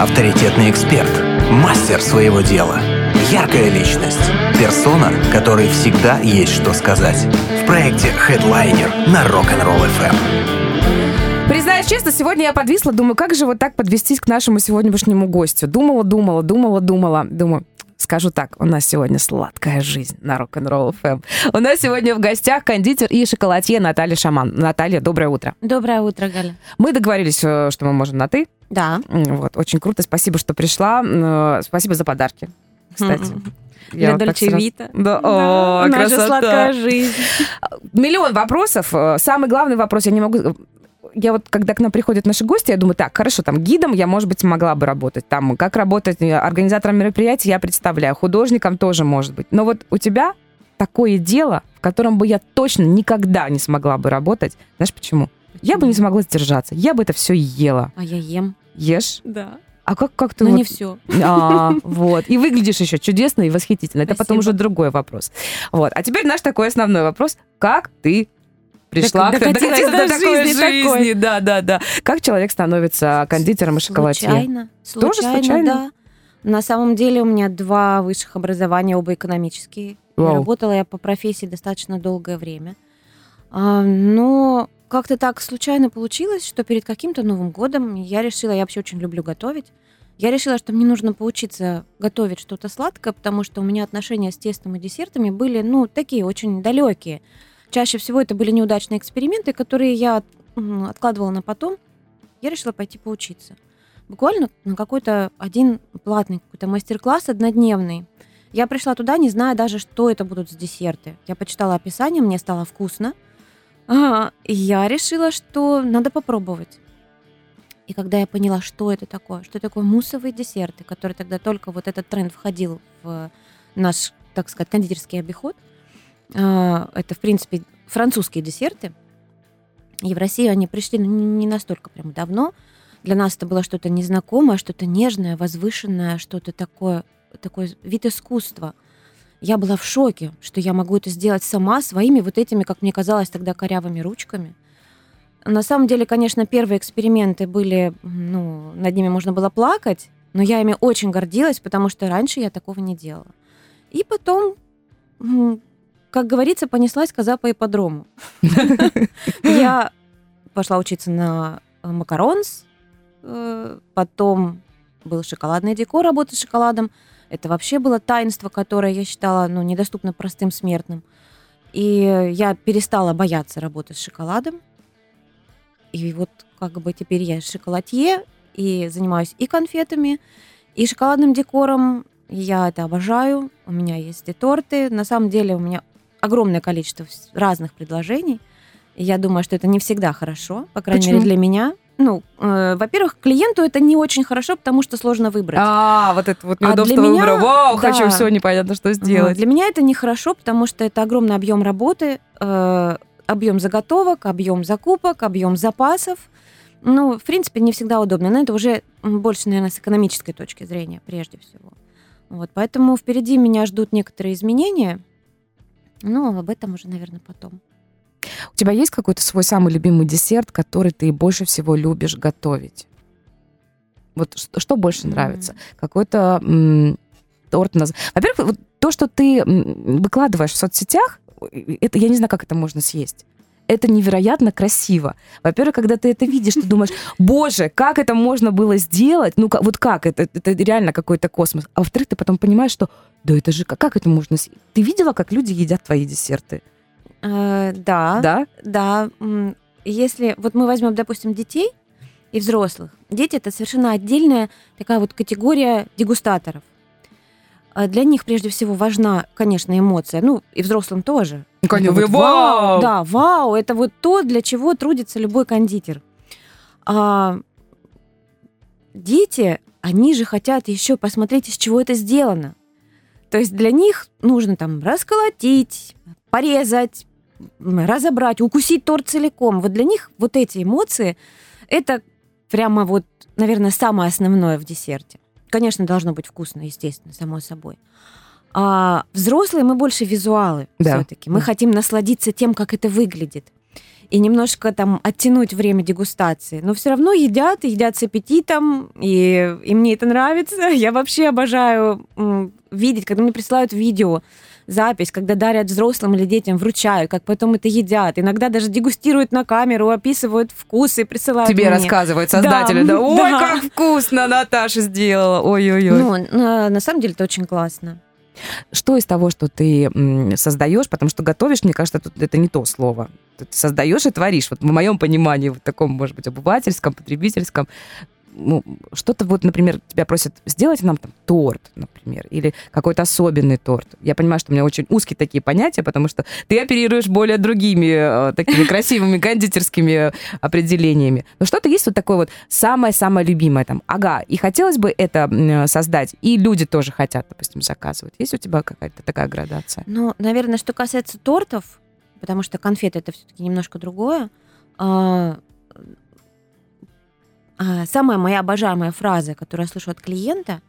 авторитетный эксперт, мастер своего дела, яркая личность, персона, которой всегда есть что сказать. В проекте Headliner на Rock'n'Roll FM. Признаюсь честно, сегодня я подвисла, думаю, как же вот так подвестись к нашему сегодняшнему гостю. Думала, думала, думала, думала. Думаю, скажу так, у нас сегодня сладкая жизнь на Rock'n'Roll FM. У нас сегодня в гостях кондитер и шоколадье Наталья Шаман. Наталья, доброе утро. Доброе утро, Галя. Мы договорились, э, что мы можем на «ты». Да. Вот, очень круто, спасибо, что пришла. Э, Спасибо за подарки, кстати. Для вот так Дольче сразу- Вита. Да, Да, о, наша красота. сладкая жизнь. Миллион вопросов. Э, Самый главный вопрос, я не могу... Я вот, когда к нам приходят наши гости, я думаю, так, хорошо, там, гидом я, может быть, могла бы работать. Там, как работать э, организатором мероприятий, я представляю. Художником тоже, может быть. Но вот у тебя такое дело, в котором бы я точно никогда не смогла бы работать. Знаешь почему? Я бы не смогла сдержаться. Я бы это все ела. А я ем. Ешь? Да. А как, как ты Но вот- не все. А, вот. И выглядишь еще чудесно и восхитительно. Это потом Спасибо. уже другой вопрос. Вот. А теперь наш такой основной вопрос. Как ты пришла Док- к- докатилась до такой жизни такой. жизни? Да, да, да. Как человек становится кондитером и шоколадье? Случайно. Тоже Случайно, случайно? да. На самом деле у меня два высших образования, оба экономические. Вау. Работала я по профессии достаточно долгое время. А, но как-то так случайно получилось, что перед каким-то Новым годом я решила, я вообще очень люблю готовить, я решила, что мне нужно поучиться готовить что-то сладкое, потому что у меня отношения с тестом и десертами были, ну, такие очень далекие. Чаще всего это были неудачные эксперименты, которые я откладывала на потом. Я решила пойти поучиться. Буквально на какой-то один платный какой-то мастер-класс однодневный. Я пришла туда, не зная даже, что это будут за десерты. Я почитала описание, мне стало вкусно. А, я решила, что надо попробовать. И когда я поняла, что это такое, что такое муссовые десерты, которые тогда только вот этот тренд входил в наш, так сказать, кондитерский обиход, это, в принципе, французские десерты. И в Россию они пришли ну, не настолько прям давно. Для нас это было что-то незнакомое, что-то нежное, возвышенное, что-то такое, такой вид искусства. Я была в шоке, что я могу это сделать сама своими вот этими, как мне казалось тогда, корявыми ручками. На самом деле, конечно, первые эксперименты были, ну, над ними можно было плакать, но я ими очень гордилась, потому что раньше я такого не делала. И потом, как говорится, понеслась коза по ипподрому. Я пошла учиться на э, макаронс, э, потом был шоколадный декор, работа с шоколадом. Это вообще было таинство, которое я считала ну, недоступно простым смертным. И я перестала бояться работы с шоколадом. И вот как бы теперь я шоколадье и занимаюсь и конфетами, и шоколадным декором. Я это обожаю. У меня есть и торты. На самом деле у меня огромное количество разных предложений. И я думаю, что это не всегда хорошо, по крайней Почему? мере для меня. Ну, э, во-первых, клиенту это не очень хорошо, потому что сложно выбрать. А, вот это вот А неудобство для меня- выбора. Вау, да. хочу все, непонятно, что сделать. Для меня это нехорошо, потому что это огромный объем работы, э, объем заготовок, объем закупок, объем запасов. Ну, в принципе, не всегда удобно. Но это уже больше, наверное, с экономической точки зрения, прежде всего. Вот, поэтому впереди меня ждут некоторые изменения. Ну, об этом уже, наверное, потом. У тебя есть какой-то свой самый любимый десерт, который ты больше всего любишь готовить? Вот что, что больше М. нравится? Какой-то м, торт? наз- Во-первых, вот то, что ты м, выкладываешь в соцсетях, это я не знаю, как это можно съесть. Это невероятно красиво. Во-первых, когда ты это видишь, ты думаешь, боже, как это можно было сделать? Ну, ка- вот как? Это, это реально какой-то космос. А во-вторых, ты потом понимаешь, что да это же, как, как это можно? Ты видела, как люди едят твои десерты? Э, да, Да? Да, если вот мы возьмем, допустим, детей и взрослых, дети это совершенно отдельная такая вот категория дегустаторов. А Для них прежде всего важна, конечно, эмоция, ну и взрослым тоже. Ну, конечно, Это вот вау! Да, вау, это вот то, для чего трудится любой кондитер. А дети, они же хотят еще посмотреть, из чего это сделано. То есть для них нужно там расколотить, порезать, разобрать, укусить торт целиком. Вот для них вот эти эмоции, это прямо вот, наверное, самое основное в десерте. Конечно, должно быть вкусно, естественно, само собой. А взрослые мы больше визуалы Да. все-таки. Мы Да. хотим насладиться тем, как это выглядит. и немножко там оттянуть время дегустации. Но все равно едят, едят с аппетитом, и, и мне это нравится. Я вообще обожаю м, видеть, когда мне присылают видео, запись, когда дарят взрослым или детям, вручают, как потом это едят. Иногда даже дегустируют на камеру, описывают вкусы и присылают Тебе мне. рассказывают создатели, да? Да, Ой, да. как вкусно Наташа сделала. Ой-ой-ой. Ну, на, на самом деле это очень классно. что из того, что ты создаешь, потому что готовишь, мне кажется, тут это не то слово. Ты создаешь и творишь. Вот в моем понимании, вот таком, может быть, обывательском, потребительском, ну, что-то вот, например, тебя просят сделать нам там торт, например, или какой-то особенный торт. Я понимаю, что у меня очень узкие такие понятия, потому что ты оперируешь более другими э, такими красивыми кондитерскими определениями. Но что-то есть вот такое вот самое-самое любимое там. Ага, и хотелось бы это м, создать, и люди тоже хотят, допустим, заказывать. Есть у тебя какая-то такая градация? Ну, наверное, что касается тортов, потому что конфеты это все-таки немножко другое. А, самая моя обожаемая фраза, которую я слышу от клиента,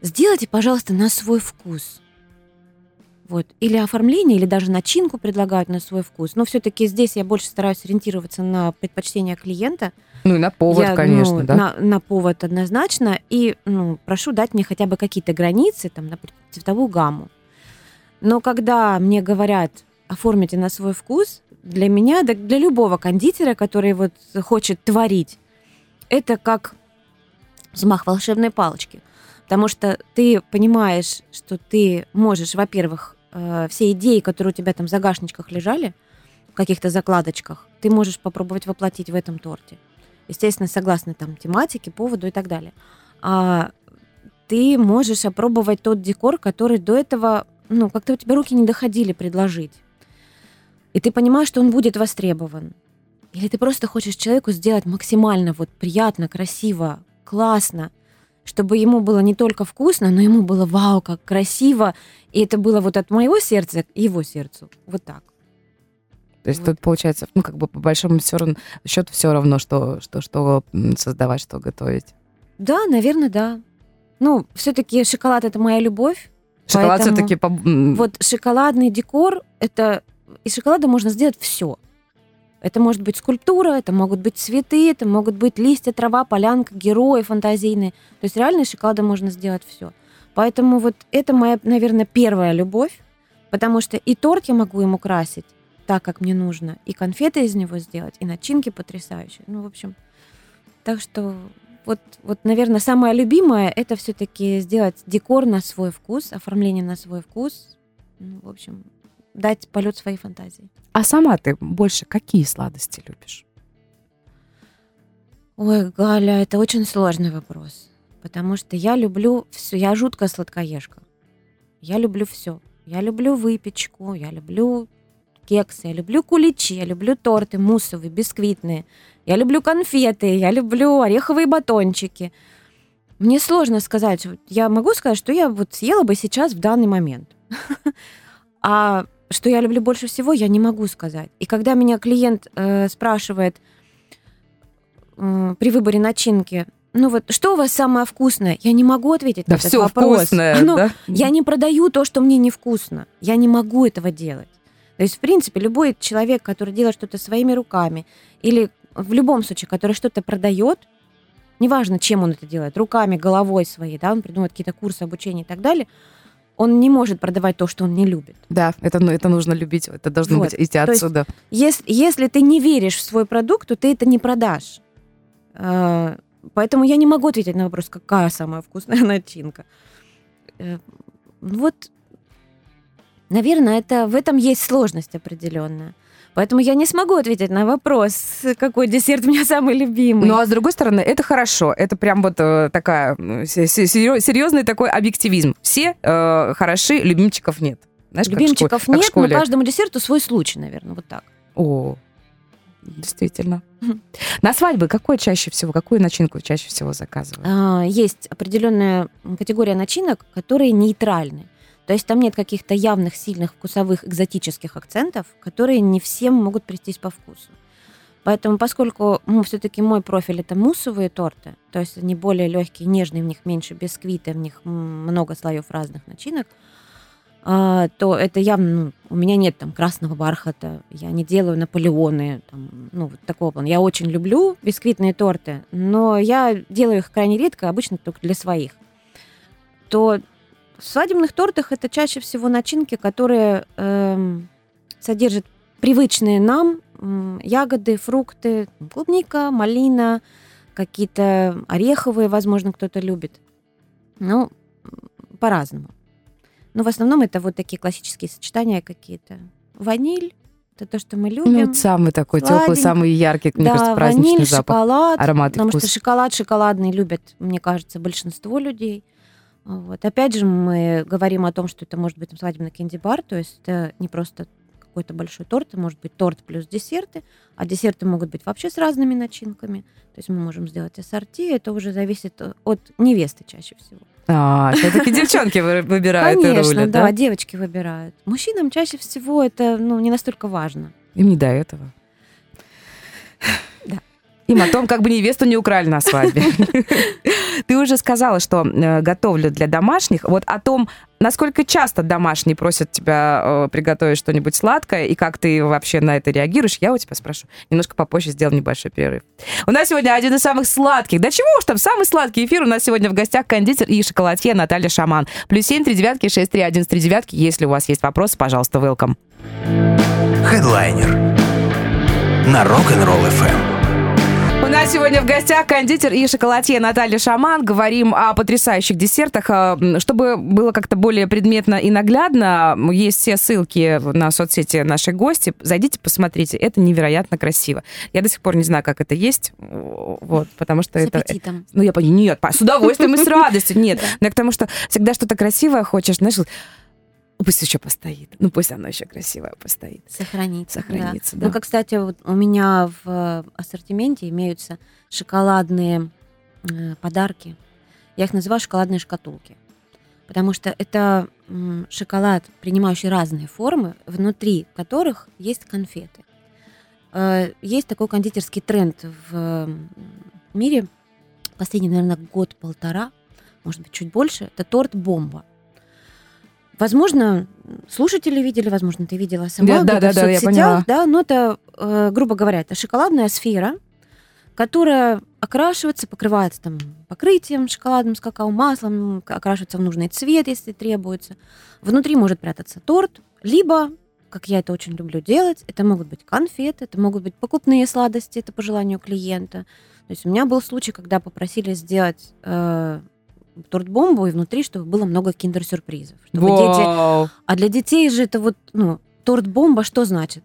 сделайте, пожалуйста, на свой вкус. Вот. Или оформление, или даже начинку предлагают на свой вкус. Но все-таки здесь я больше стараюсь ориентироваться на предпочтения клиента. Ну и на повод, Я, конечно, ну, да. На, на повод однозначно. И ну, прошу дать мне хотя бы какие-то границы, там, например, цветовую гамму. Но когда мне говорят, оформите на свой вкус, для меня, да для любого кондитера, который вот хочет творить, это как взмах волшебной палочки. Потому что ты понимаешь, что ты можешь, во-первых, э, все идеи, которые у тебя там в загашничках лежали, в каких-то закладочках, ты можешь попробовать воплотить в этом торте. Естественно, согласно там тематике, поводу и так далее. А ты можешь опробовать тот декор, который до этого, ну, как-то у тебя руки не доходили предложить. И ты понимаешь, что он будет востребован. Или ты просто хочешь человеку сделать максимально вот приятно, красиво, классно, чтобы ему было не только вкусно, но ему было вау, как красиво. И это было вот от моего сердца к его сердцу. Вот так. То есть Вот. тут получается, ну, как бы по большому счету все равно, что, что, что создавать, что готовить. Да, наверное, да. Ну, все-таки шоколад это моя любовь. Шоколад все-таки... Вот шоколадный декор это из шоколада можно сделать все. Это может быть скульптура, это могут быть цветы, это могут быть листья, трава, полянка, герои фантазийные. То есть реально из шоколада можно сделать все. Поэтому вот это моя, наверное, первая любовь, потому что и торт я могу им украсить так, как мне нужно, и конфеты из него сделать, и начинки потрясающие. Ну, в общем, так что вот, вот наверное, самое любимое это все-таки сделать декор на свой вкус, оформление на свой вкус. Ну, в общем, дать полет своей фантазии. А сама ты больше какие сладости любишь? Ой, Галя, это очень сложный вопрос. Потому что я люблю все. Я жуткая сладкоежка. Я люблю все. Я люблю выпечку, я люблю кексы, я люблю куличи, я люблю торты муссовые, бисквитные. Я люблю конфеты, я люблю ореховые батончики. Мне сложно сказать. Я могу сказать, что я вот съела бы сейчас в данный момент. А что я люблю больше всего, я не могу сказать. И когда меня клиент э, спрашивает м, при выборе начинки, ну вот, что у вас самое вкусное? Я не могу ответить Да на этот вопрос. вкусное, Оно- да? Я не продаю то, что мне невкусно. Я не могу этого делать. То есть, в принципе, любой человек, который делает что-то своими руками, или в любом случае, который что-то продает, неважно, чем он это делает, руками, головой своей, да, он придумывает какие-то курсы обучения и так далее, он не может продавать то, что он не любит. Да, это, ну, это нужно любить, это должно Вот. быть идти То есть отсюда. Если, если ты не веришь в свой продукт, то ты это не продашь. Э, Поэтому я не могу ответить на вопрос, какая самая вкусная начинка. Э, Вот, наверное, это, в этом есть сложность определенная. Поэтому я не смогу ответить на вопрос, какой десерт у меня самый любимый. Ну, а с другой стороны, это хорошо. Это прям вот э, такая серьезный такой объективизм. Все э, хороши, любимчиков нет. Знаешь, школе- Любимчиков в нет, но школе. каждому десерту свой случай, наверное, вот так. О, действительно. На свадьбы какой чаще всего, какую начинку чаще всего заказывают? А, есть определенная категория начинок, которые нейтральны. То есть там нет каких-то явных, сильных вкусовых экзотических акцентов, которые не всем могут прийтись по вкусу. Поэтому, поскольку ну, все-таки мой профиль это муссовые торты, то есть они более легкие, нежные, в них меньше бисквита, в них много слоев разных начинок, а, то это явно, ну, у меня нет там красного бархата, я не делаю Наполеоны, там, ну, вот такого плана. Я очень люблю бисквитные торты, но я делаю их крайне редко, обычно только для своих. То в свадебных тортах это чаще всего начинки, которые эм, содержат привычные нам м, ягоды, фрукты, клубника, малина, какие-то ореховые, возможно, кто-то любит. Ну, по-разному. Но в основном это вот такие классические сочетания какие-то. Ваниль, это то, что мы любим. Ну, самый такой теплый, самый яркий, мне да, кажется, праздничный ваниль, запах. шоколад. аромат потому вкус. что шоколад шоколадный любят, мне кажется, большинство людей. Вот. Опять же, мы говорим о том, что это может быть там, свадебный кенди-бар, то есть это не просто какой-то большой торт, это может быть торт плюс десерты, а десерты могут быть вообще с разными начинками. То есть мы можем сделать ассорти, это уже зависит от невесты чаще всего. А, все-таки девчонки вы- выбирают и Конечно, рулят, да, да? девочки выбирают. Мужчинам чаще всего это ну, не настолько важно. Им не до этого. О том, как бы невесту не украли на свадьбе. Ты уже сказала, что э, готовлю для домашних. Вот о том, насколько часто домашние просят тебя э, приготовить что-нибудь сладкое, и как ты вообще на это реагируешь, я у тебя спрошу. Немножко попозже сделаем небольшой перерыв. У нас сегодня один из самых сладких. Да чего уж там, самый сладкий эфир. У нас сегодня в гостях кондитер и шоколадье Наталья Шаман. Плюс семь, три девятки, шесть, три, один, три девятки. Если у вас есть вопросы, пожалуйста, welcome. Хедлайнер на Rock'n'Roll FM. Сегодня в гостях кондитер и шоколадье Наталья Шаман. Говорим о потрясающих десертах. А, Чтобы было как-то более предметно и наглядно, есть все ссылки на соцсети нашей гости. Зайдите, посмотрите. Это невероятно красиво. Я до сих пор не знаю, как это есть, вот, потому что С это... аппетитом. Ну, я понимаю, нет, с удовольствием и с радостью. Нет, но к тому, что всегда что-то красивое хочешь, знаешь, пусть еще постоит. Ну, пусть оно еще красивое постоит. Сохранится. Сохранится, да. да. Ну, как, кстати, вот у меня в э, ассортименте имеются шоколадные э, подарки. Я их называю шоколадные шкатулки. Потому что это м, шоколад, принимающий разные формы, внутри которых есть конфеты. Э, Есть такой кондитерский тренд в м, мире последний, наверное, год-полтора, может быть, чуть больше. Это торт-бомба. Возможно, слушатели видели, возможно, ты видела сама Да, да, да, в да, я соцсетях, поняла. да, но это, э, грубо говоря, это шоколадная сфера, которая окрашивается, покрывается там покрытием шоколадным с какао-маслом, окрашивается в нужный цвет, если требуется. Внутри может прятаться торт, либо, как я это очень люблю делать, это могут быть конфеты, это могут быть покупные сладости, это по желанию клиента. То есть у меня был случай, когда попросили сделать э, торт-бомбу, и внутри, чтобы было много киндер-сюрпризов. Чтобы дети а для детей же это вот, ну, торт-бомба что значит?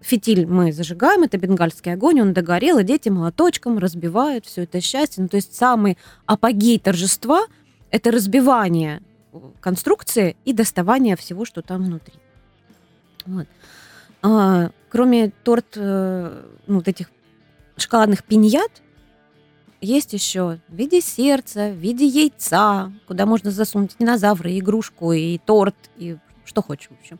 Фитиль мы зажигаем, это бенгальский огонь, он догорел, и дети молоточком разбивают все это счастье. Ну, то есть самый апогей торжества – это разбивание конструкции и доставание всего, что там внутри. Вот. А, кроме торт, э, ну, вот этих шоколадных пиньят, есть еще в виде сердца, в виде яйца, куда можно засунуть динозавра, и игрушку, и торт, и что хочешь, в общем.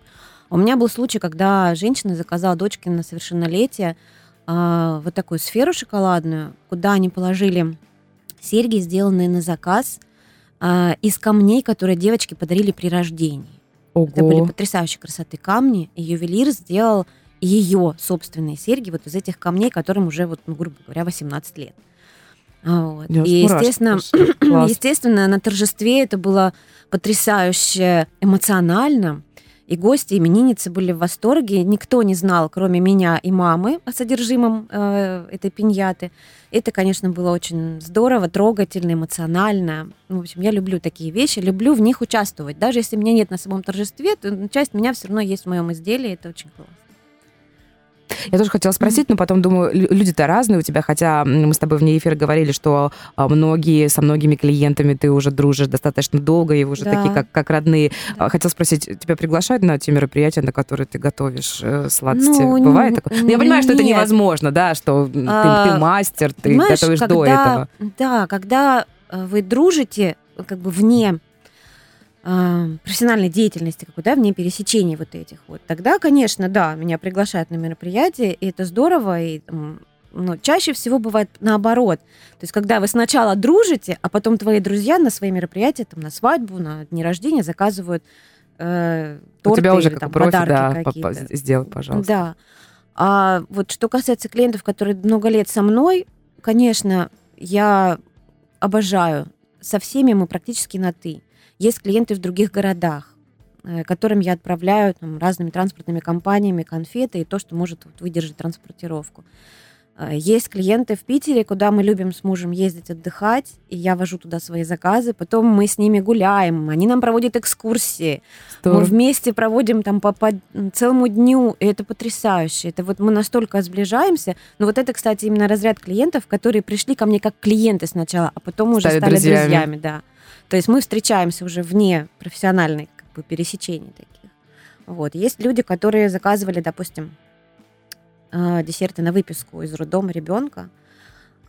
У меня был случай, когда женщина заказала дочке на совершеннолетие а, вот такую сферу шоколадную, куда они положили серьги, сделанные на заказ, а, из камней, которые девочке подарили при рождении. Это были Ого. потрясающей красоты камни, и ювелир сделал ее собственные серьги вот из этих камней, которым уже, вот, ну, грубо говоря, 18 лет. Вот. Я И, естественно, естественно, на торжестве это было потрясающе эмоционально. И гости, именинницы были в восторге. Никто не знал, кроме меня и мамы, о содержимом э, этой пиньяты. Это, конечно, было очень здорово, трогательно, эмоционально. Ну, В общем, я люблю такие вещи, люблю в них участвовать. Даже если меня нет на самом торжестве, то часть меня все равно есть в моем изделии. Это очень классно. Я тоже хотела спросить, но потом думаю, лю- люди-то разные у тебя, хотя мы с тобой вне эфира говорили, что а, многие, со многими клиентами ты уже дружишь достаточно долго, и вы уже Да. такие, как, как родные. Да. А, Хотела спросить, тебя приглашают на те мероприятия, на которые ты готовишь э, сладости? Ну, Бывает н- такое? Ну, я понимаю, что это нет. невозможно, да, что м, ты, А, ты мастер, ты готовишь когда, до этого. Да, когда э, вы дружите как бы вне э, профессиональной деятельности какой, да, вне пересечений вот этих вот, тогда, конечно, да, меня приглашают на мероприятие, и это здорово, и но чаще всего бывает наоборот. То есть, когда вы сначала дружите, а потом твои друзья на свои мероприятия, там, на свадьбу, на дни рождения заказывают э, У торты тебя уже или как там у профи, подарки да, какие-то. сделай, пожалуйста. Да. А вот что касается клиентов, которые много лет со мной, конечно, я обожаю. Со всеми мы практически на «ты». Есть клиенты в других городах, э, которым я отправляю там, разными транспортными компаниями конфеты и то, что может вот, выдержать транспортировку. Э, Есть клиенты в Питере, куда мы любим с мужем ездить отдыхать, и я вожу туда свои заказы, потом мы с ними гуляем, они нам проводят экскурсии, Здорово. мы вместе проводим там по, по целому дню, и это потрясающе. Это вот мы настолько сближаемся. Но вот это, кстати, именно разряд клиентов, которые пришли ко мне как клиенты сначала, а потом уже Стали стали друзьями. друзьями. да. То есть мы встречаемся уже вне профессиональной как бы, пересечений таких. Вот. Есть люди, которые заказывали, допустим, э, десерты на выписку из роддома ребенка,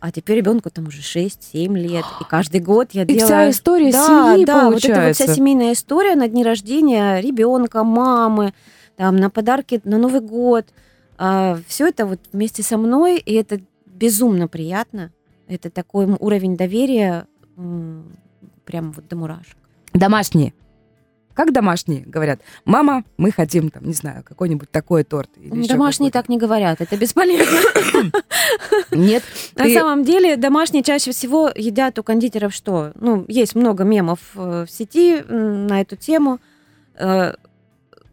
а теперь ребенку там уже 6-7 лет, и каждый год я И делаю... вся история Да, семьи да, вот это вот получается. вся семейная история на дни рождения ребенка, мамы, там, на подарки на Новый год. все это вот вместе со мной, и это безумно приятно. Это такой уровень доверия прям вот до мурашек. Домашние. Как домашние говорят? Мама, мы хотим, там, не знаю, какой-нибудь такой торт. или Домашние какой-то». так не говорят, это бесполезно. Нет. На Ты- самом деле домашние чаще всего едят у кондитеров что? Ну, есть много мемов э, в сети на эту тему. Э,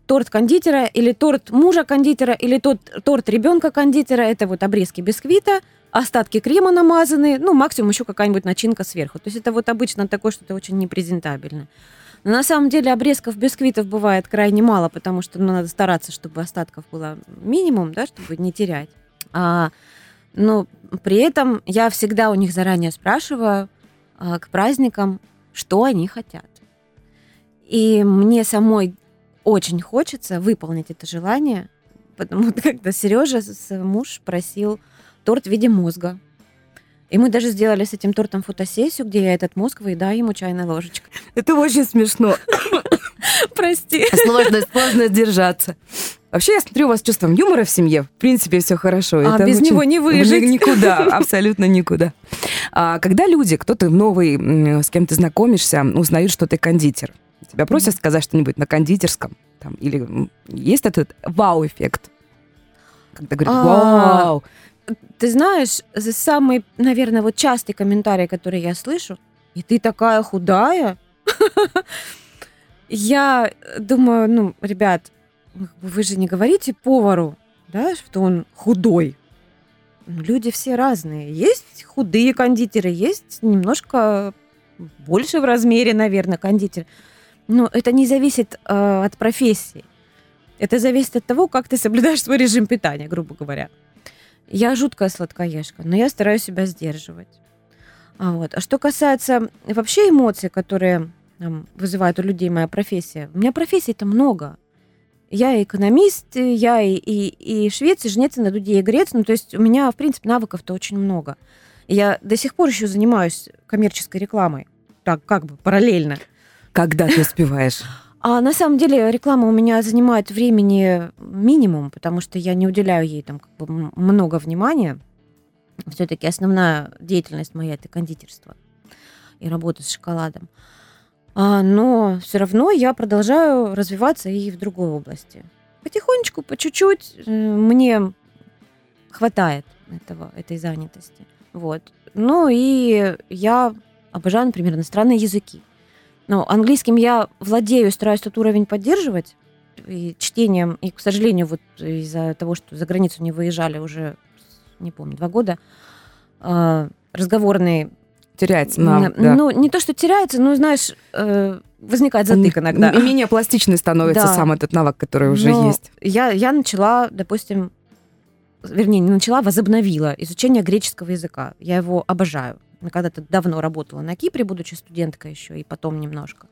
Торт кондитера или торт мужа кондитера или тот, торт ребенка кондитера. Это вот обрезки бисквита, остатки крема намазанные, ну, максимум еще какая-нибудь начинка сверху. То есть это вот обычно такое что-то очень непрезентабельное. Но на самом деле обрезков бисквитов бывает крайне мало, потому что ну, надо стараться, чтобы остатков было минимум, да, чтобы не терять. А, но при этом я всегда у них заранее спрашиваю а, к праздникам, что они хотят. И мне самой очень хочется выполнить это желание, потому что когда Сережа, муж, просил торт в виде мозга. И мы даже сделали с этим тортом фотосессию, где я этот мозг выедаю ему чайной ложечкой. Это очень смешно. Прости. Сложно, сложно держаться. Вообще, я смотрю, у вас чувством юмора в семье. В принципе, все хорошо. А Это без очень- него не выжить. Ни- Никуда, абсолютно никуда. А, когда люди, кто-то новый, с кем ты знакомишься, узнают, что ты кондитер, тебя просят сказать что-нибудь на кондитерском? Там, или есть этот вау-эффект? Когда говорят, А, вау, Ты знаешь, самый, наверное, вот частый комментарий, который я слышу, и ты такая худая. Я думаю, ну, ребят, ну, вы же не говорите повару, да, что он худой. Ну, Люди все разные. Есть худые кондитеры, есть немножко больше в размере, наверное, кондитер. Но это не зависит э, от профессии. Это зависит от того, как ты соблюдаешь свой режим питания, грубо говоря. Я жуткая сладкоежка, но я стараюсь себя сдерживать. А, вот. а что касается вообще эмоций, которые там, вызывает у людей моя профессия, у меня профессий-то много. Я и экономист, я и, и, и швец, и жнец, и на дуде, и грец. Ну, то есть у меня, в принципе, навыков-то очень много. Я до сих пор еще занимаюсь коммерческой рекламой. Так, как бы параллельно. когда ты успеваешь? А на самом деле реклама у меня занимает времени минимум, потому что я не уделяю ей там как бы много внимания. Все-таки основная деятельность моя это кондитерство и работа с шоколадом. А, но все равно я продолжаю развиваться и в другой области. Потихонечку, по чуть-чуть э, мне хватает этого, этой занятости. Вот. Ну и я обожаю, например, иностранные языки. Но английским я владею, стараюсь тот уровень поддерживать. И чтением, и, к сожалению, вот из-за того, что за границу не выезжали уже, не помню, два года, а, разговорный... Теряется нам, да. Ну, не то, что теряется, но, знаешь, э, возникает затык иногда. м- Менее пластичный становится Да. сам этот навык, который уже Но есть. Я, я начала, допустим, вернее, не начала, возобновила изучение греческого языка. Я его обожаю. Когда-то давно работала на Кипре, будучи студенткой еще, и потом немножко.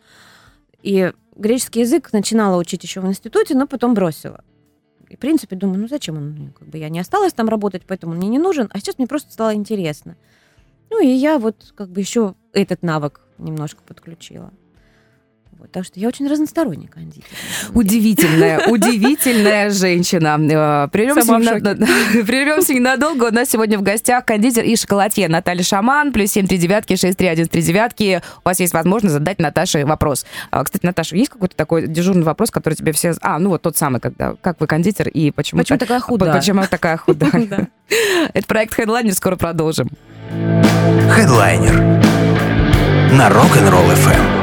И греческий язык начинала учить еще в институте, но потом бросила. И, в принципе, думаю, ну зачем он? мне? Как бы я не осталась там работать, поэтому мне не нужен. А сейчас мне просто стало интересно. Ну и я вот как бы еще этот навык немножко подключила. Вот, так что я очень разносторонний кондитер. Удивительная, удивительная женщина. Э, прервемся ненадолго. У нас сегодня в гостях кондитер и шоколадье Наталья Шаман, плюс 7 3 девятки, 6 3 1 3 девятки. У вас есть возможность задать Наташе вопрос. А, кстати, Наташа, есть какой-то такой дежурный вопрос, который тебе все... А, ну вот тот самый, когда как вы кондитер и почему... Почему такая худая? Почему такая худая? Это проект Headliner, скоро продолжим. Headliner на Rock'n'Roll FM.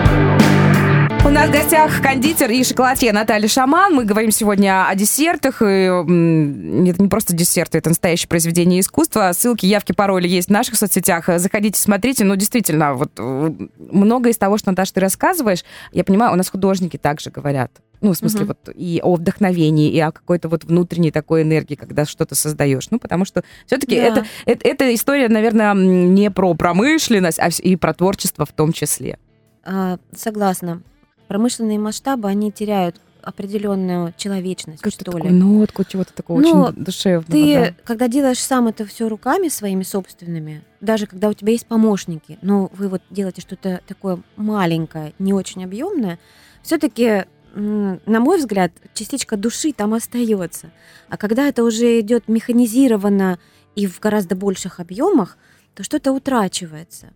У нас в гостях кондитер и шоколадье Наталья Шаман. Мы говорим сегодня о десертах. И, это не просто десерты, это настоящее произведение искусства. Ссылки, явки, пароли есть в наших соцсетях. Заходите, смотрите. Ну, действительно, вот э, много из того, что, Наташа, ты рассказываешь, я понимаю, у нас художники также говорят. Ну, в смысле, угу. вот и о вдохновении, и о какой-то вот внутренней такой энергии, когда что-то создаешь. Ну, потому что все-таки да. это, это, эта история, наверное, не про промышленность, а и про творчество в том числе. А, согласна промышленные масштабы, они теряют определенную человечность, Какую-то что ли. нотку чего-то такого ну, очень душевного. Ты, да. когда делаешь сам это все руками своими собственными, даже когда у тебя есть помощники, но вы вот делаете что-то такое маленькое, не очень объемное, все-таки на мой взгляд, частичка души там остается. А когда это уже идет механизированно и в гораздо больших объемах, то что-то утрачивается.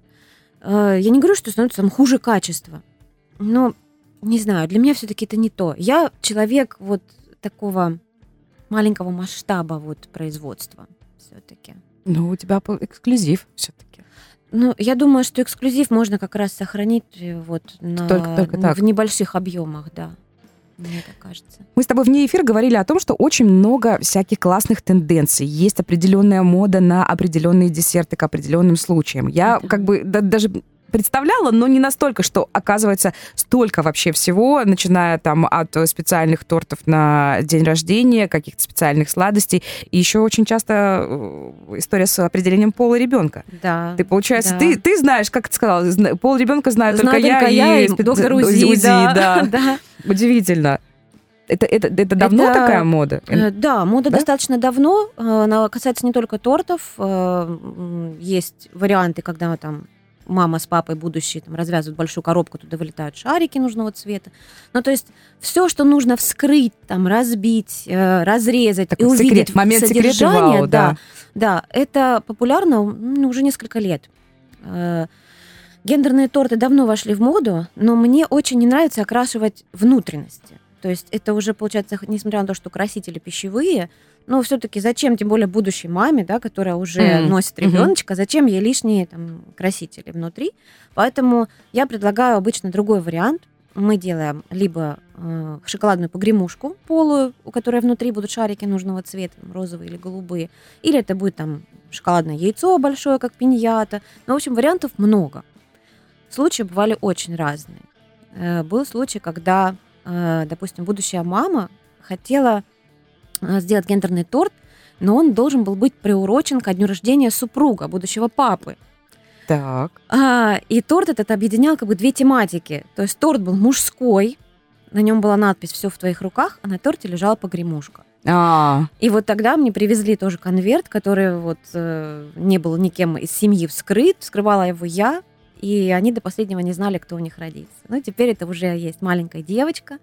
Э, я не говорю, что становится там хуже качества, но не знаю, для меня все-таки это не то. Я человек вот такого маленького масштаба вот производства все-таки. Ну, у тебя эксклюзив все-таки. Ну, я думаю, что эксклюзив можно как раз сохранить э, вот на, только, только так. в небольших объемах, да. Мне так кажется. Мы с тобой вне эфир говорили о том, что очень много всяких классных тенденций. Есть определенная мода на определенные десерты к определенным случаям. Я да. как бы да, даже представляла, но не настолько, что оказывается столько вообще всего, начиная там от специальных тортов на день рождения, каких-то специальных сладостей. И еще очень часто э, история с определением пола ребенка. Да. Ты, получается, да. ты, ты знаешь, как ты сказала, пол ребенка знаю, знаю только, только я, я и, и доктор УЗИ. УЗИ да. Да. да. Удивительно. Это, это, это давно это, такая мода? Э, да, мода да? достаточно давно. Э, она касается не только тортов. Есть варианты, когда там мама с папой будущие там развязывают большую коробку, туда вылетают шарики нужного цвета. Ну, то есть все, что нужно вскрыть, там, разбить, э, разрезать Такой и увидеть секрет, момент содержание, вау, да, да, да, это популярно ну, уже несколько лет. Э, гендерные торты давно вошли в моду, но мне очень не нравится окрашивать внутренности. То есть это уже, получается, несмотря на то, что красители пищевые, но все-таки зачем, тем более будущей маме, да, которая уже mm-hmm. носит ребеночка, зачем ей лишние там, красители внутри? Поэтому я предлагаю обычно другой вариант. Мы делаем либо э, шоколадную погремушку полую, у которой внутри будут шарики нужного цвета, розовые или голубые, или это будет там шоколадное яйцо большое, как пиньята. Ну, в общем, вариантов много. Случаи бывали очень разные. Э, был случай, когда, э, допустим, будущая мама хотела сделать гендерный торт, но он должен был быть приурочен ко дню рождения супруга, будущего папы. Так. А, и торт этот объединял как бы две тематики. То есть торт был мужской, на нем была надпись «Все в твоих руках», а на торте лежала погремушка. А. И вот тогда мне привезли тоже конверт, который вот э, не был никем из семьи вскрыт, вскрывала его я, и они до последнего не знали, кто у них родится. Ну, теперь это уже есть маленькая девочка,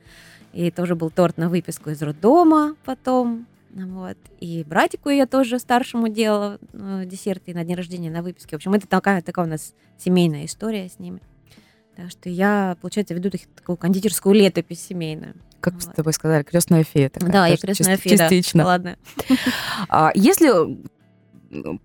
и тоже был торт на выписку из роддома потом. Вот. И братику я тоже старшему делала э, десерты на день рождения, на выписке. В общем, это такая, такая у нас семейная история с ними. Так что я, получается, веду такую кондитерскую летопись семейную. Как вот. с тобой сказали, крестная фея. Такая, да, я крестная фея. Частично. Да. Ладно. А, если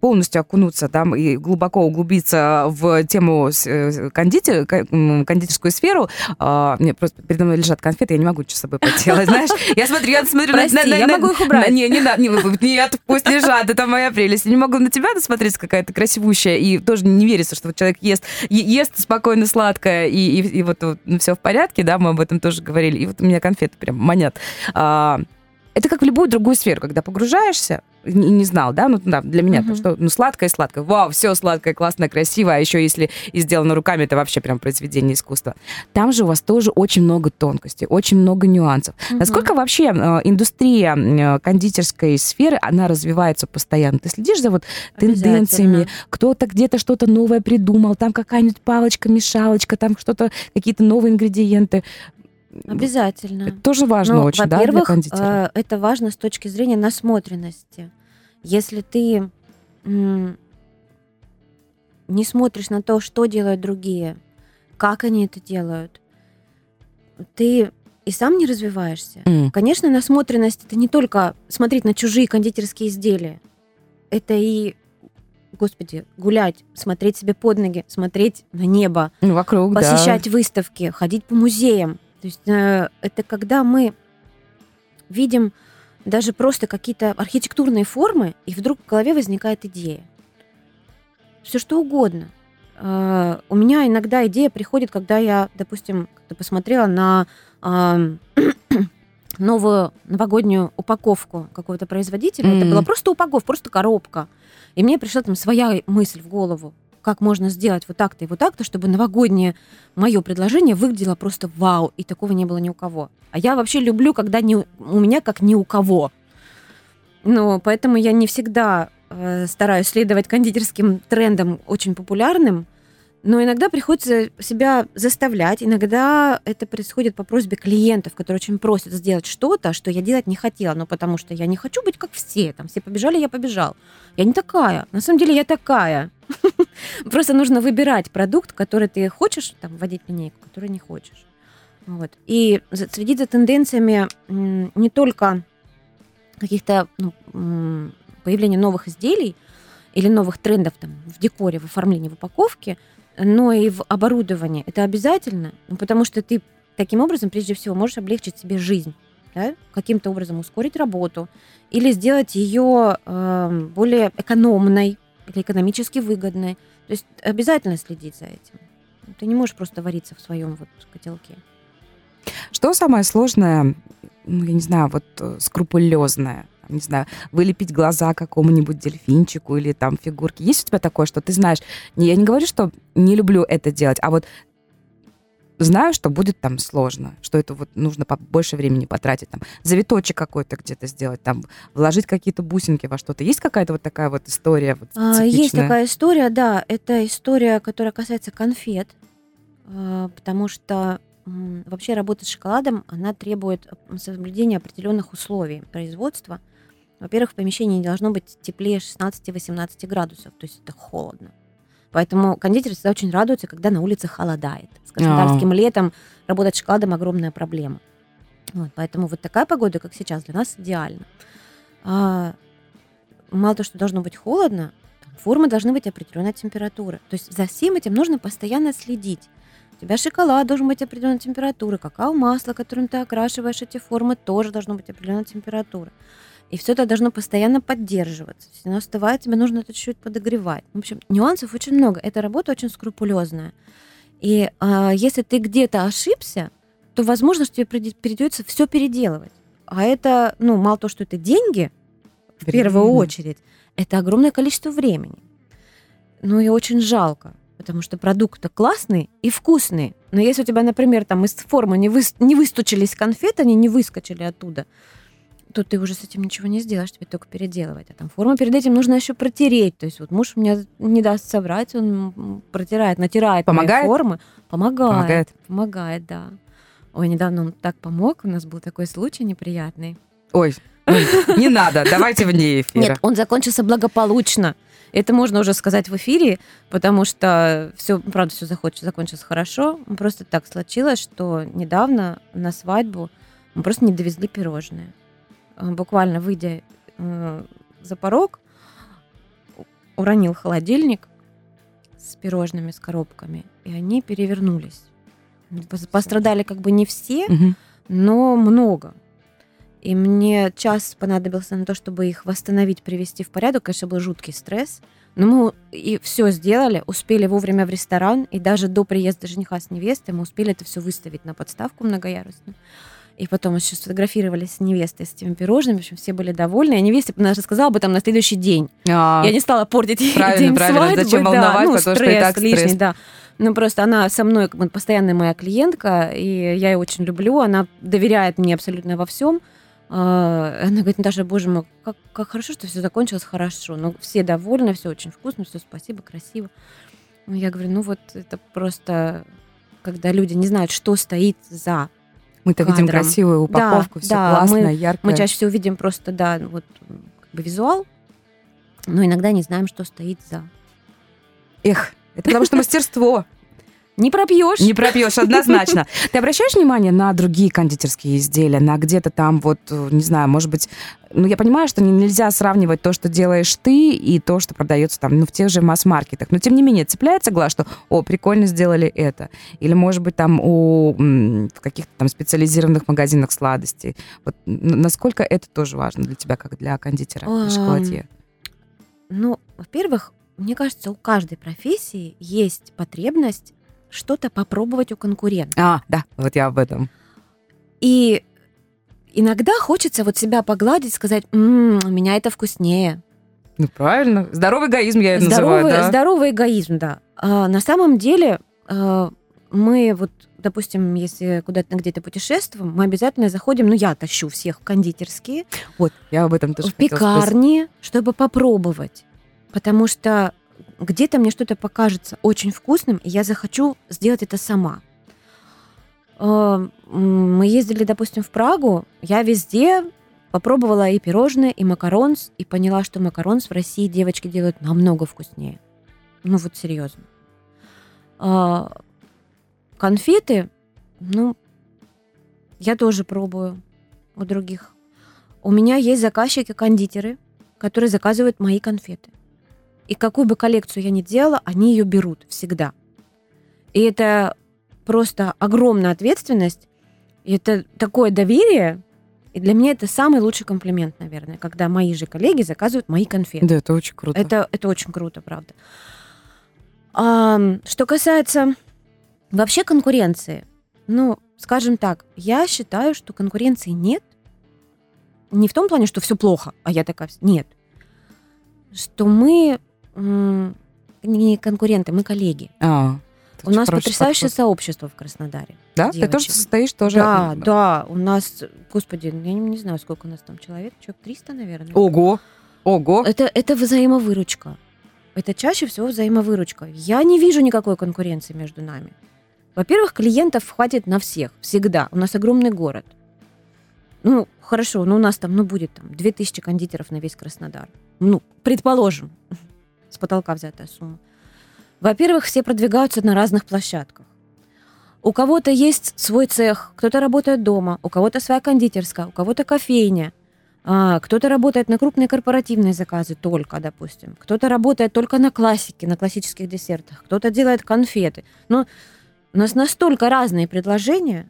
полностью окунуться там и глубоко углубиться в тему э, кондитер, кондитерскую сферу, а, мне просто передо мной лежат конфеты, я не могу что с собой поделать, знаешь. Я смотрю, я смотрю Прости, на, на, я на, могу их убрать. Не, не, не, не, нет, пусть лежат, это моя прелесть. Я не могу на тебя смотреть какая-то красивущая, и тоже не верится, что вот человек ест, ест спокойно сладкое, и, и, и вот, вот ну, все в порядке, да, мы об этом тоже говорили, и вот у меня конфеты прям манят. А, это как в любую другую сферу, когда погружаешься, не, не знал, да, ну да, для меня то, что ну сладкое, сладкое, вау, все сладкое, классное, красиво, а еще если и сделано руками, это вообще прям произведение искусства. Там же у вас тоже очень много тонкостей, очень много нюансов. Мгм. Насколько вообще э, индустрия э, кондитерской сферы, она развивается постоянно? Ты следишь за вот тенденциями, кто-то где-то что-то новое придумал, там какая-нибудь палочка-мешалочка, там что-то, какие-то новые ингредиенты. Обязательно. Это тоже важно Ну, очень, да, для кондитера? э, это важно с точки зрения насмотренности. Если ты не смотришь на то, что делают другие, как они это делают, ты и сам не развиваешься. М. Конечно, насмотренность это не только смотреть на чужие кондитерские изделия. Это и, господи, гулять, смотреть себе под ноги, смотреть на небо, Ну, вокруг, да. посещать выставки, ходить по музеям. То есть э, это когда мы видим даже просто какие-то архитектурные формы, и вдруг в голове возникает идея. Все что угодно. Э, у меня иногда идея приходит, когда я, допустим, как-то посмотрела на ам, новую новогоднюю упаковку какого-то производителя. Это Мгм. была просто упаковка, просто коробка. И мне пришла там своя мысль в голову. Как можно сделать вот так-то и вот так-то, чтобы новогоднее мое предложение выглядело просто вау, и такого не было ни у кого. А я вообще люблю, когда не, у меня как ни у кого. Ну, поэтому я не всегда э, стараюсь следовать кондитерским трендам очень популярным, но иногда приходится себя заставлять. Иногда это происходит по просьбе клиентов, которые очень просят сделать что-то, что я делать не хотела, но потому что я не хочу быть как все. Там все побежали, я побежал. Я не такая. На самом деле я такая. Просто нужно выбирать продукт, который ты хочешь, там, вводить линейку, который не хочешь. Вот. И следить за тенденциями не только каких-то ну, появления новых изделий или новых трендов там, в декоре, в оформлении, в упаковке, но и в оборудовании. Это обязательно, ну, потому что ты таким образом, прежде всего, можешь облегчить себе жизнь, да? каким-то образом ускорить работу или сделать ее эм, более экономной или экономически выгодной. То есть обязательно следить за этим. Ты не можешь просто вариться в своем вот котелке. Что самое сложное, ну, я не знаю, вот э, скрупулезное? Не знаю, вылепить глаза какому-нибудь дельфинчику или там фигурки. Есть у тебя такое, что ты знаешь? Не, я не говорю, что не люблю это делать, а вот знаю, что будет там сложно, что это вот нужно побольше времени потратить, там, завиточек какой-то где-то сделать, там, вложить какие-то бусинки во что-то. Есть какая-то вот такая вот история вот А, Есть такая история, да. Это история, которая касается конфет, а, потому что вообще работа с шоколадом, она требует соблюдения определенных условий производства. Во-первых, в помещении не должно быть теплее 16-18 градусов, то есть это холодно. Поэтому кондитер всегда очень радуется, когда на улице холодает. С краснодарским летом работать шоколадом огромная проблема. Вот, поэтому вот такая погода, как сейчас, для нас идеальна. А, мало того, что должно быть холодно, формы должны быть определенной температуры. То есть за всем этим нужно постоянно следить. У тебя шоколад должен быть определенной температуры, какао-масло, которым ты окрашиваешь эти формы, тоже должно быть определенной температуры. И все это должно постоянно поддерживаться. Если оно остывает, тебе нужно это чуть-чуть подогревать. В общем, нюансов очень много. Эта работа очень скрупулезная. И а, если ты где-то ошибся, то возможно, что тебе придется все переделывать. А это, ну, мало того, что это деньги, в первую очередь, это огромное количество времени. Ну и очень жалко, потому что продукт классный и вкусный. Но если у тебя, например, там из формы не, выс- не выстучились конфеты, они не выскочили оттуда, то ты уже с этим ничего не сделаешь, тебе только переделывать. А там форму перед этим нужно еще протереть. То есть вот муж меня не даст соврать, он протирает, натирает Помогает? формы. Помогает. Помогает? Помогает, да. Ой, недавно он так помог, у нас был такой случай неприятный. Ой, не надо, давайте вне эфира. Нет, он закончился благополучно. Это можно уже сказать в эфире, потому что все, правда, все закончилось хорошо. Просто так случилось, что недавно на свадьбу мы просто не довезли пирожные. Э, Буквально выйдя э, за порог, уронил холодильник с пирожными, с коробками, и они перевернулись. Пос- Пострадали как бы не все, но много. И мне час понадобился на то, чтобы их восстановить, привести в порядок. Конечно, был жуткий стресс. Но мы и все сделали, успели вовремя в ресторан, и даже до приезда жениха с невестой мы успели это все выставить на подставку многоярусную. И потом еще сфотографировались с невестой с этими пирожными. В общем, все были довольны. А невесте она рассказала об этом на следующий день. А, Я не стала портить правильно, день правильно. свадьбы. Зачем да. волновать, ну, потому что и стресс так лишний, стресс. да. Ну, просто она со мной как бы постоянная моя клиентка, и я ее очень люблю. Она доверяет мне абсолютно во всем. А, Она говорит, Наташа, боже мой, как, как хорошо, что все закончилось хорошо. Ну, все довольны, все очень вкусно, все спасибо, красиво. Ну, я говорю, ну вот это просто, когда люди не знают, что стоит за. Мы-то видим кадром. красивую упаковку, все да, классно, мы- ярко. Мы чаще всего видим просто, да, вот как бы визуал, но иногда не знаем, что стоит за. Эх, это потому что мастерство. Не пропьешь. Не пропьешь, однозначно. Ты обращаешь внимание на другие кондитерские изделия, на где-то там вот, э, не знаю, может быть, ну, я понимаю, что не- нельзя сравнивать то, что делаешь ты, и то, что продается там, ну, в тех же масс-маркетах. Но, тем не менее, цепляется глаз, что, о, прикольно сделали это. Или, может быть, там у каких-то там специализированных магазинах сладостей. Вот насколько это тоже важно для тебя, как для кондитера, шоколадье? Ну, во-первых, мне кажется, у каждой профессии есть потребность что-то попробовать у конкурента. А, да, вот я об этом. И иногда хочется вот себя погладить, сказать, «М, у меня это вкуснее. Ну, правильно. Здоровый эгоизм я это здоровый, называю, да. здоровый эгоизм, да. А, на самом деле а, мы вот, допустим, если куда-то где-то путешествуем, мы обязательно заходим, ну я тащу всех в кондитерские, Вот, я об этом тоже в пекарни, чтобы попробовать. Потому что где-то мне что-то покажется очень вкусным, и я захочу сделать это сама. Э, Мы ездили, допустим, в Прагу, я везде попробовала и пирожные, и макаронс, и поняла, что макаронс в России девочки делают намного вкуснее. Ну вот серьезно. А, Конфеты, ну, я тоже пробую у других. У меня есть заказчики-кондитеры, которые заказывают мои конфеты. И какую бы коллекцию я ни делала, они ее берут всегда. И это просто огромная ответственность. И это такое доверие. И для меня это самый лучший комплимент, наверное, когда мои же коллеги заказывают мои конфеты. Да, это очень круто. Это, это очень круто, правда. А, что касается вообще конкуренции, ну, скажем так, я считаю, что конкуренции нет. Не в том плане, что все плохо, а я такая... Нет. Что мы не конкуренты, мы коллеги. А, У нас потрясающее подход. сообщество в Краснодаре. Да? Ты тоже девочек. состоишь тоже? Да, да, у нас, господи, я не, не знаю, сколько у нас там человек, человек 300, наверное. Ого! Ого! Это, это взаимовыручка. Это чаще всего взаимовыручка. Я не вижу никакой конкуренции между нами. Во-первых, клиентов хватит на всех, всегда. У нас огромный город. Ну, хорошо, ну у нас там, ну, будет там 2000 кондитеров на весь Краснодар. Ну, предположим, с потолка взятая сумма. Во-первых, все продвигаются на разных площадках. У кого-то есть свой цех, кто-то работает дома, у кого-то своя кондитерская, у кого-то кофейня, а, кто-то работает на крупные корпоративные заказы только, допустим. Кто-то работает только на классике, на классических десертах. Кто-то делает конфеты. Но у нас настолько разные предложения,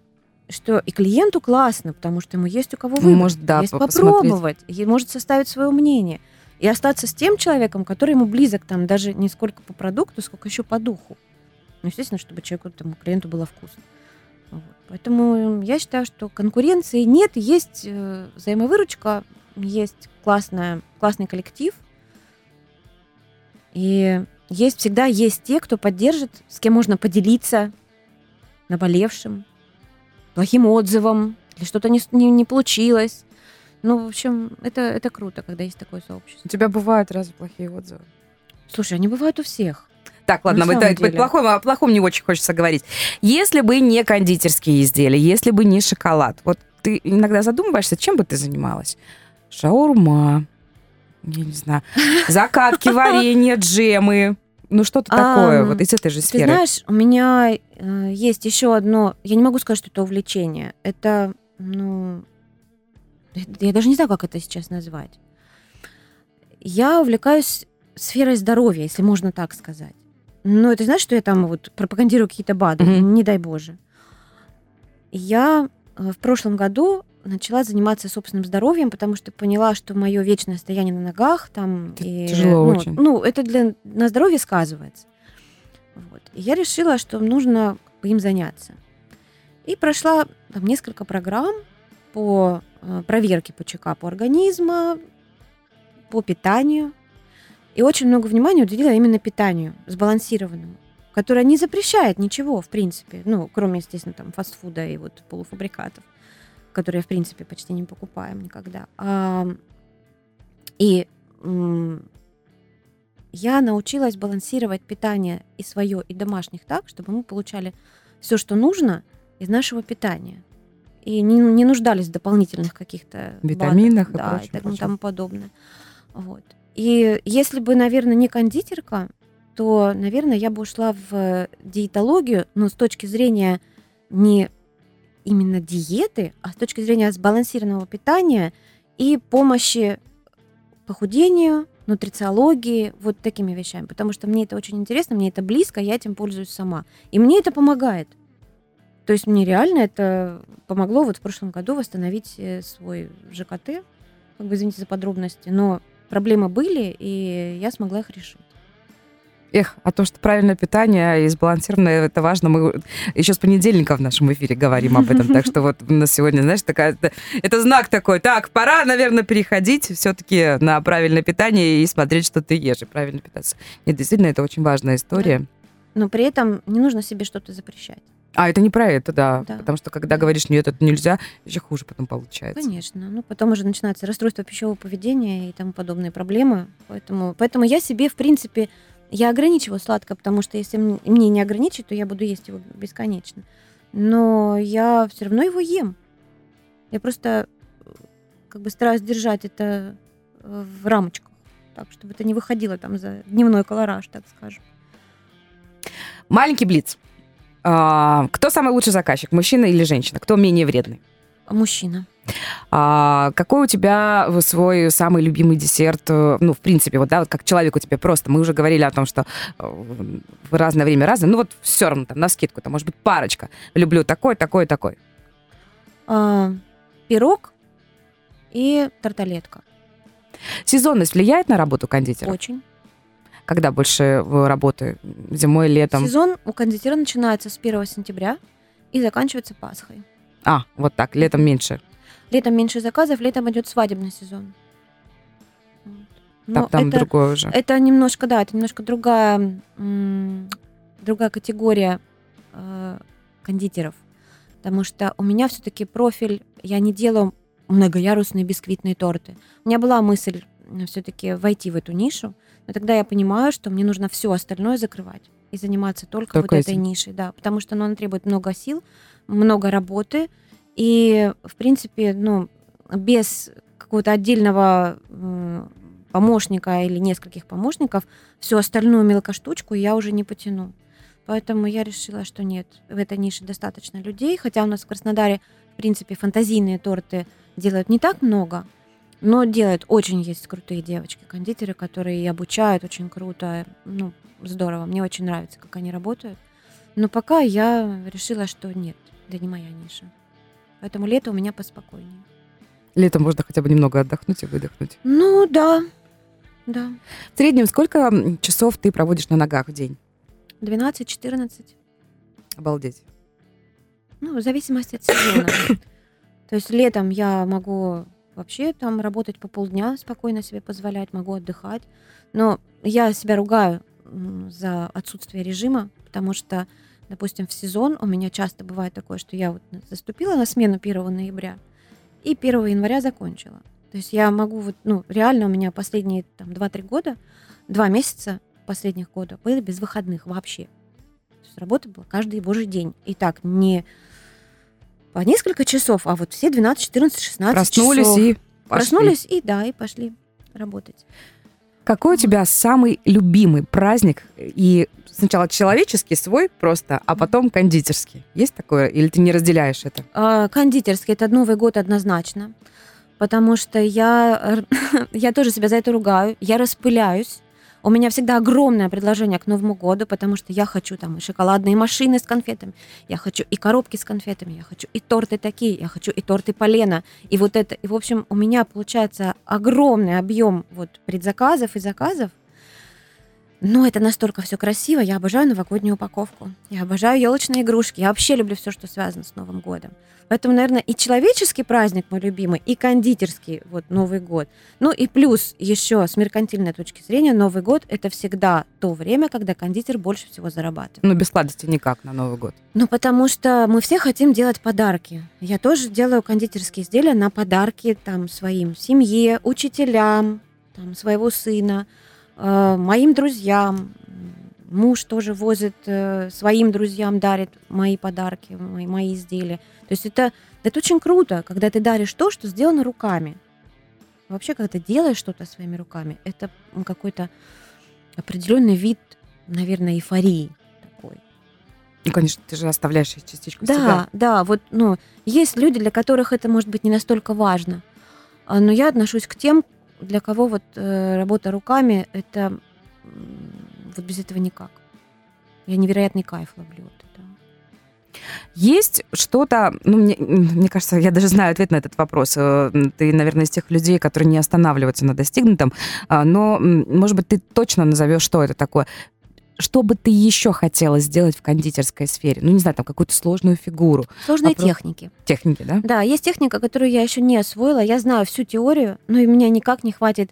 что и клиенту классно, потому что ему есть у кого Ну, выбрать, может, да, есть по- посмотреть. попробовать, и может составить свое мнение. И остаться с тем человеком, который ему близок там даже не сколько по продукту, сколько еще по духу. Ну, естественно, чтобы человеку, там, клиенту было вкусно. Вот. Поэтому я считаю, что конкуренции нет, есть э, взаимовыручка, есть классная, классный коллектив. И есть всегда есть те, кто поддержит, с кем можно поделиться наболевшим, плохим отзывом, или что-то не, не, не получилось. Ну, в общем, это, это круто, когда есть такое сообщество. У тебя бывают разве плохие отзывы? Слушай, они бывают у всех. Так, ладно, мы так, плохом, о плохом не очень хочется говорить. Если бы не кондитерские изделия, если бы не шоколад, вот ты иногда задумываешься, чем бы ты занималась? Шаурма, я не знаю, закатки, варенье, джемы, ну что-то такое, вот из этой же Ты сферы. знаешь, у меня э, есть еще одно, я не могу сказать, что это увлечение. Это, ну, я даже не знаю, как это сейчас назвать. Я увлекаюсь сферой здоровья, если можно так сказать. Ну, это знаешь, что я там вот пропагандирую какие-то БАДы? Мгм. Не дай боже. Я э, в прошлом году начала заниматься собственным здоровьем, потому что поняла, что мое вечное стояние на ногах там Это и, тяжело ну, очень. ну, это для на здоровье сказывается. Вот. И я решила, что нужно им заняться. И прошла там несколько программ, по э, проверке по чекапу организма, по питанию. И очень много внимания уделила именно питанию, сбалансированному, которое не запрещает ничего, в принципе, ну, кроме, естественно, там, фастфуда и вот полуфабрикатов, которые, в принципе, почти не покупаем никогда. А, и я научилась балансировать питание и свое, и домашних так, чтобы мы получали все, что нужно из нашего питания. И не, не нуждались в дополнительных каких-то Витаминах БАДах, и да, прочем, и так- прочем. тому подобное. Вот. И если бы, наверное, не кондитерка, то, наверное, я бы ушла в диетологию, но с точки зрения не именно диеты, а с точки зрения сбалансированного питания и помощи похудению, нутрициологии, вот такими вещами. Потому что мне это очень интересно, мне это близко, я этим пользуюсь сама. И мне это помогает. То есть мне реально это помогло вот в прошлом году восстановить э, свой ЖКТ. Как бы извините за подробности, но проблемы были, и я смогла их решить. Эх, а то, что правильное питание и сбалансированное, это важно. Мы еще с понедельника в нашем эфире говорим об этом. Так что вот у нас сегодня, знаешь, такая, это, это знак такой. Так, пора, наверное, переходить все-таки на правильное питание и смотреть, что ты ешь, и правильно питаться. Нет, действительно, это очень важная история. Но при этом не нужно себе что-то запрещать. А это не про это, да. Да. Потому что когда говоришь, нет, это нельзя, еще хуже потом получается. Конечно. Ну, потом уже начинается расстройство пищевого поведения и тому подобные проблемы. Поэтому, поэтому я себе, в принципе, я ограничиваю сладкое, потому что если мне не ограничить, то я буду есть его бесконечно. Но я все равно его ем. Я просто э, как бы стараюсь держать это э, в рамочках, так, чтобы это не выходило там за дневной колораж, так скажем. Маленький блиц. А, кто самый лучший заказчик, мужчина или женщина? Кто менее вредный? Мужчина. А, какой у тебя свой самый любимый десерт? э, Ну, в принципе, вот, да, вот как человеку тебе просто. Мы уже говорили о том, что э, в разное время разное. Ну, вот все равно там на скидку, там может быть парочка. Люблю такой, такой, такой. А, пирог и тарталетка. Сезонность влияет на работу кондитера? Очень. Когда больше работы? Зимой, летом? Сезон у кондитера начинается с 1 сентября и заканчивается Пасхой. А, вот так, летом меньше. Летом меньше заказов, летом идет свадебный сезон. Но Там, там это, другое уже. это немножко, да, это немножко другая, другая категория э, кондитеров. Потому что у меня все-таки профиль, я не делаю многоярусные бисквитные торты. У меня была мысль все-таки войти в эту нишу, но тогда я понимаю, что мне нужно все остальное закрывать и заниматься только, Только вот этой этим. нишей, да, потому что ну, она требует много сил, много работы, и, в принципе, ну, без какого-то отдельного помощника или нескольких помощников всю остальную мелкоштучку я уже не потяну. Поэтому я решила, что нет, в этой нише достаточно людей, хотя у нас в Краснодаре, в принципе, фантазийные торты делают не так много, но делают очень есть крутые девочки-кондитеры, которые и обучают очень круто, ну, здорово, мне очень нравится, как они работают. Но пока я решила, что нет, это не моя ниша. Поэтому лето у меня поспокойнее. Летом можно хотя бы немного отдохнуть и выдохнуть. Ну да, да. В среднем сколько часов ты проводишь на ногах в день? 12-14. Обалдеть. Ну, в зависимости от сезона. То есть летом я могу вообще там работать по полдня, спокойно себе позволять, могу отдыхать. Но я себя ругаю за отсутствие режима, потому что, допустим, в сезон у меня часто бывает такое, что я вот заступила на смену 1 ноября и 1 января закончила. То есть я могу вот, ну, реально у меня последние там 2-3 года, 2 месяца последних года были без выходных вообще. То есть работа была каждый божий день. И так не по несколько часов, а вот все 12, 14, 16 Проснулись часов. и пошли. Проснулись и да, и пошли работать. Какой у тебя самый любимый праздник? И сначала человеческий свой просто, а потом кондитерский. Есть такое? Или ты не разделяешь это? А, кондитерский это Новый год однозначно, потому что я, я тоже себя за это ругаю, я распыляюсь. У меня всегда огромное предложение к Новому году, потому что я хочу там и шоколадные машины с конфетами, я хочу и коробки с конфетами, я хочу и торты такие, я хочу и торты полена, и вот это. И, в общем, у меня получается огромный объем вот предзаказов и заказов Но это настолько все красиво. Я обожаю новогоднюю упаковку. Я обожаю елочные игрушки. Я вообще люблю все, что связано с Новым годом. Поэтому, наверное, и человеческий праздник мой любимый, и кондитерский вот Новый год. Ну и плюс еще с меркантильной точки зрения Новый год это всегда то время, когда кондитер больше всего зарабатывает. Ну без сладости никак на Новый год. Ну потому что мы все хотим делать подарки. Я тоже делаю кондитерские изделия на подарки там своим семье, учителям, там своего сына, моим друзьям. Муж тоже возит э, своим друзьям, дарит мои подарки, мои, мои изделия. То есть это, это очень круто, когда ты даришь то, что сделано руками. Вообще, когда ты делаешь что-то своими руками, это какой-то определенный вид, наверное, эйфории такой. Ну, конечно, ты же оставляешь частичку да, себя. Да, вот, ну, есть люди, для которых это может быть не настолько важно. А, но я отношусь к тем, для кого вот э, работа руками это вот без этого никак. Я невероятный кайф ловлю от этого. Есть что-то, ну, мне, мне кажется, я даже знаю ответ на этот вопрос. Э, ты, наверное, из тех людей, которые не останавливаются на достигнутом, а, но, может быть, ты точно назовешь, что это такое. Что бы ты еще хотела сделать в кондитерской сфере? Ну, не знаю, там какую-то сложную фигуру. Сложные Вопрос... техники. Техники, да? Да, есть техника, которую я еще не освоила. Я знаю всю теорию, но и меня никак не хватит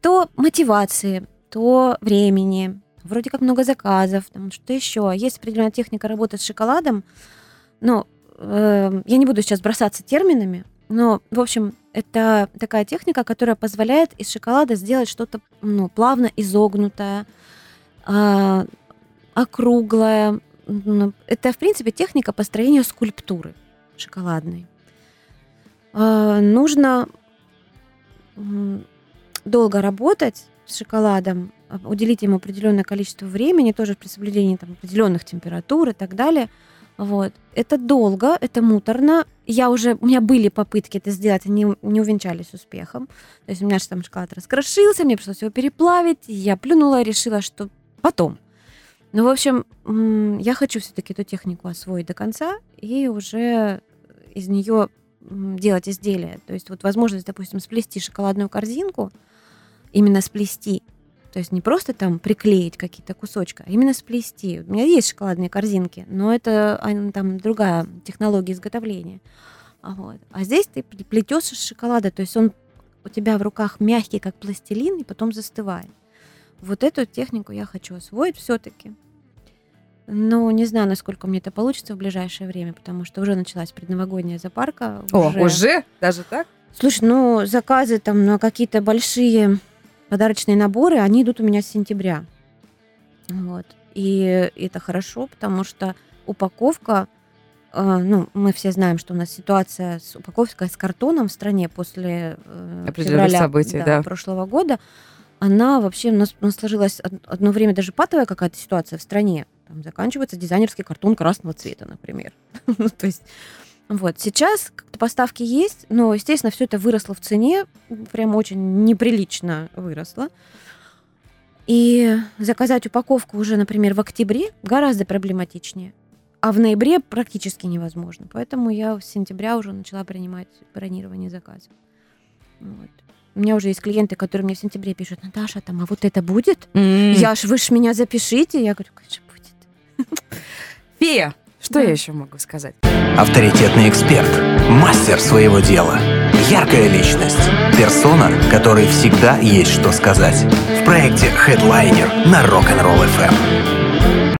то мотивации, то времени, вроде как много заказов, там что еще. Есть определенная техника работы с шоколадом, но э, я не буду сейчас бросаться терминами, но, в общем, это такая техника, которая позволяет из шоколада сделать что-то ну, плавно изогнутое, э, округлое. Это, в принципе, техника построения скульптуры шоколадной. Э, нужно долго работать с шоколадом, уделить ему определенное количество времени, тоже при соблюдении там, определенных температур и так далее. Вот. Это долго, это муторно. Я уже, у меня были попытки это сделать, они не увенчались успехом. То есть у меня же там шоколад раскрошился, мне пришлось его переплавить, я плюнула, решила, что потом. Ну, в общем, я хочу все-таки эту технику освоить до конца и уже из нее делать изделия. То есть вот возможность, допустим, сплести шоколадную корзинку, именно сплести, то есть не просто там приклеить какие-то кусочки, а именно сплести. У меня есть шоколадные корзинки, но это там другая технология изготовления. А, вот. а здесь ты плетешь из шоколада, то есть он у тебя в руках мягкий, как пластилин, и потом застывает. Вот эту технику я хочу освоить все-таки. Но не знаю, насколько мне это получится в ближайшее время, потому что уже началась предновогодняя запарка. О, уже, уже? Даже так? Слушай, ну заказы там на какие-то большие подарочные наборы, они идут у меня с сентября. Вот. И это хорошо, потому что упаковка, э, ну, мы все знаем, что у нас ситуация с упаковкой с картоном в стране после э, февраля событий, да, да. прошлого года, она вообще у нас, у нас сложилась одно время даже патовая какая-то ситуация в стране. Там заканчивается дизайнерский картон красного цвета, например. Ну, то есть вот. Сейчас как-то поставки есть, но, естественно, все это выросло в цене, прям очень неприлично выросло. И заказать упаковку уже, например, в октябре гораздо проблематичнее. А в ноябре практически невозможно. Поэтому я с сентября уже начала принимать бронирование заказов. Вот. У меня уже есть клиенты, которые мне в сентябре пишут, Наташа, там, а вот это будет? Mm. Я ж, вы ж меня запишите. Я говорю, конечно, будет. Фея, что да. я еще могу сказать? Авторитетный эксперт, мастер своего дела, яркая личность, персона, которой всегда есть что сказать. В проекте Headliner на Rock'n'Roll FM.